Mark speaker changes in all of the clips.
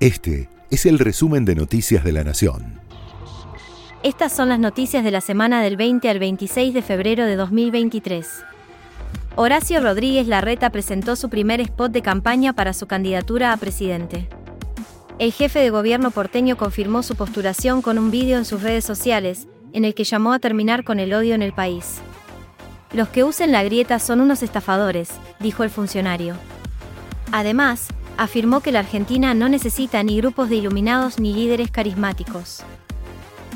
Speaker 1: Este es el resumen de Noticias de la Nación.
Speaker 2: Estas son las noticias de la semana del 20 al 26 de febrero de 2023. Horacio Rodríguez Larreta presentó su primer spot de campaña para su candidatura a presidente. El jefe de gobierno porteño confirmó su postulación con un vídeo en sus redes sociales, en el que llamó a terminar con el odio en el país. Los que usen la grieta son unos estafadores, dijo el funcionario. Además, afirmó que la Argentina no necesita ni grupos de iluminados ni líderes carismáticos.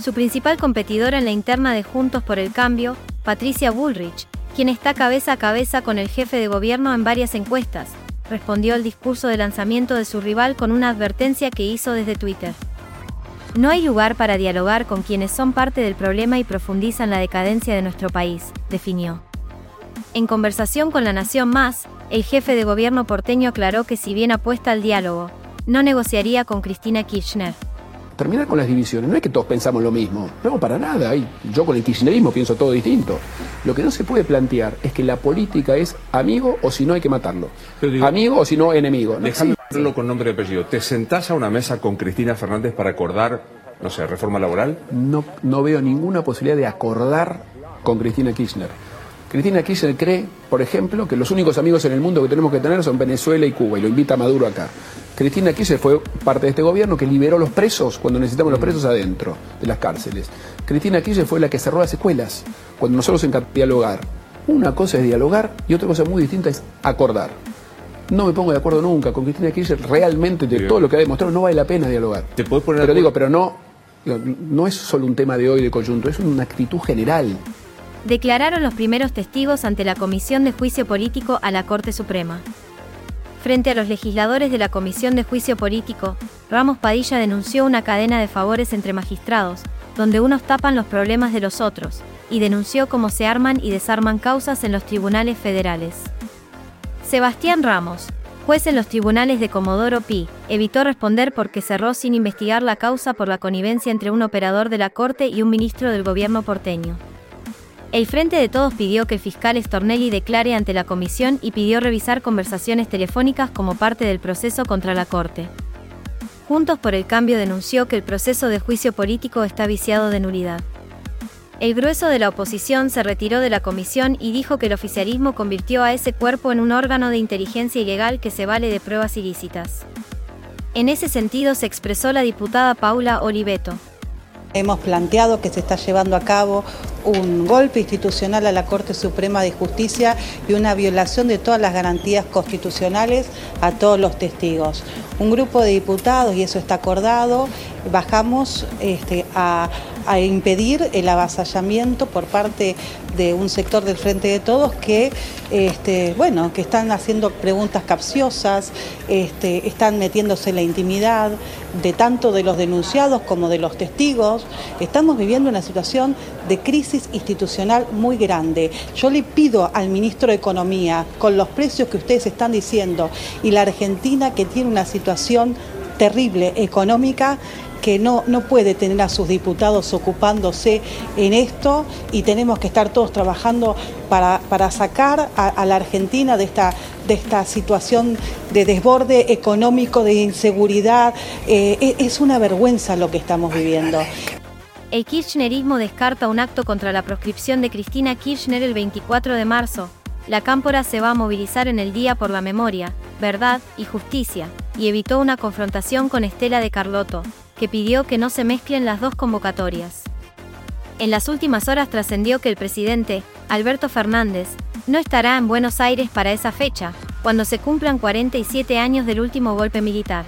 Speaker 2: Su principal competidora en la interna de Juntos por el Cambio, Patricia Bullrich, quien está cabeza a cabeza con el jefe de gobierno en varias encuestas, respondió al discurso de lanzamiento de su rival con una advertencia que hizo desde Twitter. No hay lugar para dialogar con quienes son parte del problema y profundizan la decadencia de nuestro país, definió. En conversación con La Nación Más, el jefe de gobierno porteño aclaró que si bien apuesta al diálogo, no negociaría con Cristina Kirchner.
Speaker 3: Terminar con las divisiones, no es que todos pensamos lo mismo, no, para nada, yo con el kirchnerismo pienso todo distinto. Lo que no se puede plantear es que la política es amigo o si no hay que matarlo. amigo o si no enemigo.
Speaker 4: No con nombre y apellido. ¿Te sentás a una mesa con Cristina Fernández para acordar, no sé, reforma laboral?
Speaker 3: No, no veo ninguna posibilidad de acordar con Cristina Kirchner. Cristina Kirchner cree, por ejemplo, que los únicos amigos en el mundo que tenemos que tener son Venezuela y Cuba, y lo invita a Maduro acá. Cristina Kirchner fue parte de este gobierno que liberó los presos cuando necesitamos los presos adentro de las cárceles. Cristina Kirchner fue la que cerró las escuelas cuando nosotros encantamos dialogar. Una cosa es dialogar y otra cosa muy distinta es acordar. No me pongo de acuerdo nunca con Cristina Kirchner, realmente de todo lo que ha demostrado no vale la pena dialogar.
Speaker 4: ¿Te poner
Speaker 3: pero digo, pero no, no es solo un tema de hoy de conjunto, es una actitud general
Speaker 2: declararon los primeros testigos ante la Comisión de Juicio Político a la Corte Suprema. Frente a los legisladores de la Comisión de Juicio Político, Ramos Padilla denunció una cadena de favores entre magistrados, donde unos tapan los problemas de los otros, y denunció cómo se arman y desarman causas en los tribunales federales. Sebastián Ramos, juez en los tribunales de Comodoro Pi, evitó responder porque cerró sin investigar la causa por la connivencia entre un operador de la Corte y un ministro del gobierno porteño. El Frente de Todos pidió que el fiscal Stornelli declare ante la comisión y pidió revisar conversaciones telefónicas como parte del proceso contra la Corte. Juntos por el Cambio denunció que el proceso de juicio político está viciado de nulidad. El grueso de la oposición se retiró de la comisión y dijo que el oficialismo convirtió a ese cuerpo en un órgano de inteligencia ilegal que se vale de pruebas ilícitas. En ese sentido se expresó la diputada Paula Oliveto.
Speaker 5: Hemos planteado que se está llevando a cabo un golpe institucional a la Corte Suprema de Justicia y una violación de todas las garantías constitucionales a todos los testigos. Un grupo de diputados, y eso está acordado, bajamos este, a, impedir el avasallamiento por parte de un sector del Frente de Todos que, este, bueno, que están haciendo preguntas capciosas, este, están metiéndose en la intimidad de tanto de los denunciados como de los testigos. Estamos viviendo una situación de crisis institucional muy grande. Yo le pido al ministro de Economía, con los precios que ustedes están diciendo, y la Argentina que tiene una situación terrible económica, que no, no puede tener a sus diputados ocupándose en esto y tenemos que estar todos trabajando para, sacar a, la Argentina de esta, de esta situación de desborde económico, de inseguridad. Eh, e, es una vergüenza lo que estamos viviendo.
Speaker 2: El kirchnerismo descarta un acto contra la proscripción de Cristina Kirchner el 24 de marzo. La cámpora se va a movilizar en el Día por la Memoria, Verdad y Justicia, y evitó una confrontación con Estela de Carlotto, que pidió que no se mezclen las dos convocatorias. En las últimas horas trascendió que el presidente, Alberto Fernández, no estará en Buenos Aires para esa fecha, cuando se cumplan 47 años del último golpe militar.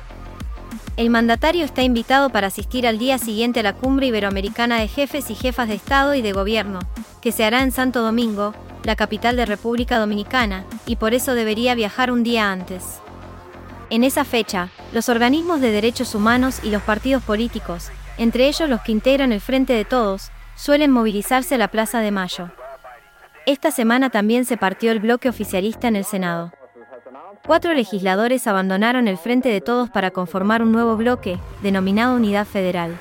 Speaker 2: El mandatario está invitado para asistir al día siguiente a la cumbre iberoamericana de jefes y jefas de Estado y de Gobierno, que se hará en Santo Domingo, la capital de República Dominicana, y por eso debería viajar un día antes. En esa fecha, los organismos de derechos humanos y los partidos políticos, entre ellos los que integran el Frente de Todos, suelen movilizarse a la Plaza de Mayo. Esta semana también se partió el bloque oficialista en el Senado. Cuatro legisladores abandonaron el Frente de Todos para conformar un nuevo bloque, denominado Unidad Federal.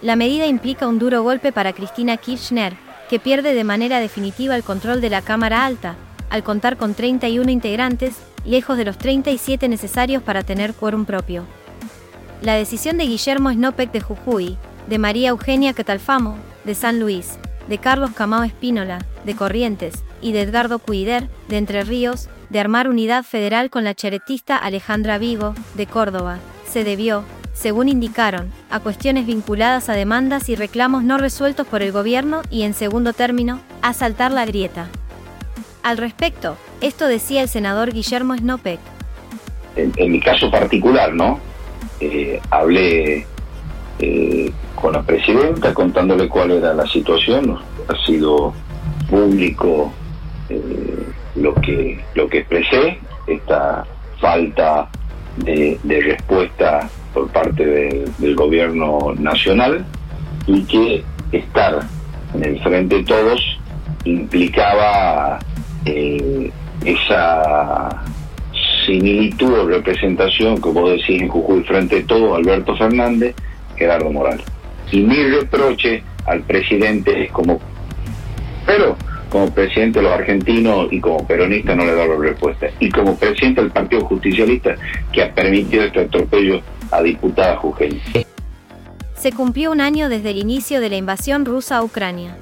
Speaker 2: La medida implica un duro golpe para Cristina Kirchner, que pierde de manera definitiva el control de la Cámara Alta, al contar con 31 integrantes lejos de los 37 necesarios para tener quórum propio. La decisión de Guillermo Snopek de Jujuy, de María Eugenia Catalfamo, de San Luis, de Carlos Camao Espínola, de Corrientes, y de Edgardo Cuider, de Entre Ríos, de armar unidad federal con la cheretista Alejandra Vigo, de Córdoba, se debió, según indicaron, a cuestiones vinculadas a demandas y reclamos no resueltos por el gobierno y, en segundo término, a saltar la grieta. Al respecto, esto decía el senador Guillermo Snopek.
Speaker 6: En, mi caso particular, ¿no? Eh, hablé eh, con la presidenta contándole cuál era la situación. Ha sido público eh, lo que lo que expresé, esta falta de, respuesta por parte del gobierno nacional y que estar en el frente de todos implicaba eh, esa similitud o representación que vos decís en Jujuy frente de todos, Alberto Fernández, Gerardo Morales. Y mi reproche al presidente es como, pero como presidente de los argentinos y como peronista no le da la respuesta. Y como presidente del Partido Justicialista que ha permitido este atropello a diputada jujeña.
Speaker 2: Se cumplió un año desde el inicio de la invasión rusa a Ucrania.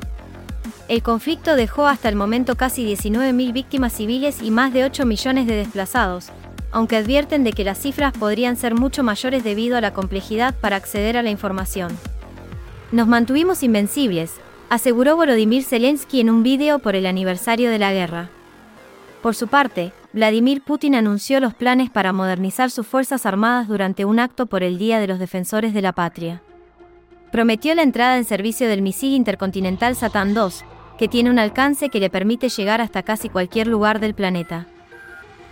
Speaker 2: El conflicto dejó hasta el momento casi 19.000 víctimas civiles y más de 8 millones de desplazados, aunque advierten de que las cifras podrían ser mucho mayores debido a la complejidad para acceder a la información. Nos mantuvimos invencibles, aseguró Volodymyr Zelensky en un vídeo por el aniversario de la guerra. Por su parte, Vladimir Putin anunció los planes para modernizar sus Fuerzas Armadas durante un acto por el Día de los Defensores de la Patria. Prometió la entrada en servicio del misil intercontinental Satan II, que tiene un alcance que le permite llegar hasta casi cualquier lugar del planeta.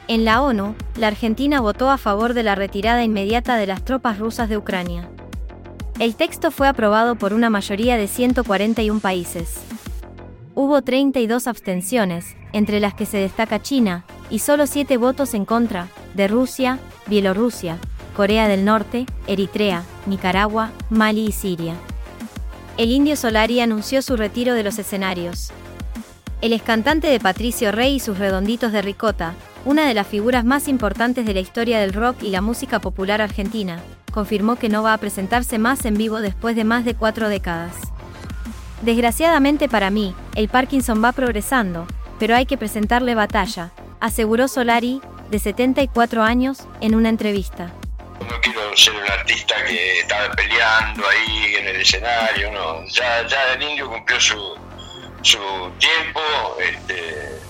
Speaker 2: En la ONU, la Argentina votó a favor de la retirada inmediata de las tropas rusas de Ucrania. El texto fue aprobado por una mayoría de 141 países. Hubo 32 abstenciones, entre las que se destaca China, y solo 7 votos en contra, de Rusia, Bielorrusia, Corea del Norte, Eritrea, Nicaragua, Mali y Siria. El indio Solari anunció su retiro de los escenarios. El escantante de Patricio Rey y sus redonditos de ricota, una de las figuras más importantes de la historia del rock y la música popular argentina, confirmó que no va a presentarse más en vivo después de más de cuatro décadas. Desgraciadamente para mí, el Parkinson va progresando, pero hay que presentarle batalla, aseguró Solari, de 74 años, en una entrevista.
Speaker 7: No quiero ser un artista que estaba peleando ahí en el escenario, no. Ya, ya el indio cumplió su, su tiempo, este,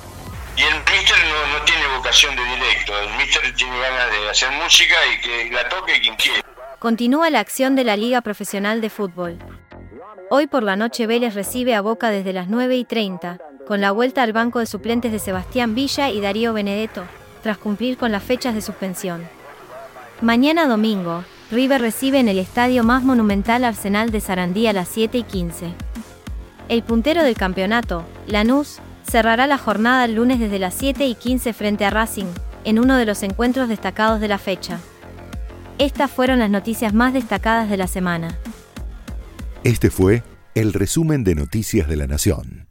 Speaker 7: y el Mister no, no, tiene vocación de directo, el Mister tiene ganas de hacer música y que la toque quien quiera
Speaker 2: continúa la acción de la Liga Profesional de Fútbol. Hoy por la noche Vélez recibe a Boca desde las 9 y 30, con la vuelta al banco de suplentes de Sebastián Villa y Darío Benedetto, tras cumplir con las fechas de suspensión. Mañana domingo, River recibe en el estadio más monumental Arsenal de Sarandí a las 7 y 15. El puntero del campeonato, Lanús, cerrará la jornada el lunes desde las 7 y 15 frente a Racing, en uno de los encuentros destacados de la fecha. Estas fueron las noticias más destacadas de la semana.
Speaker 1: Este fue el resumen de Noticias de la Nación.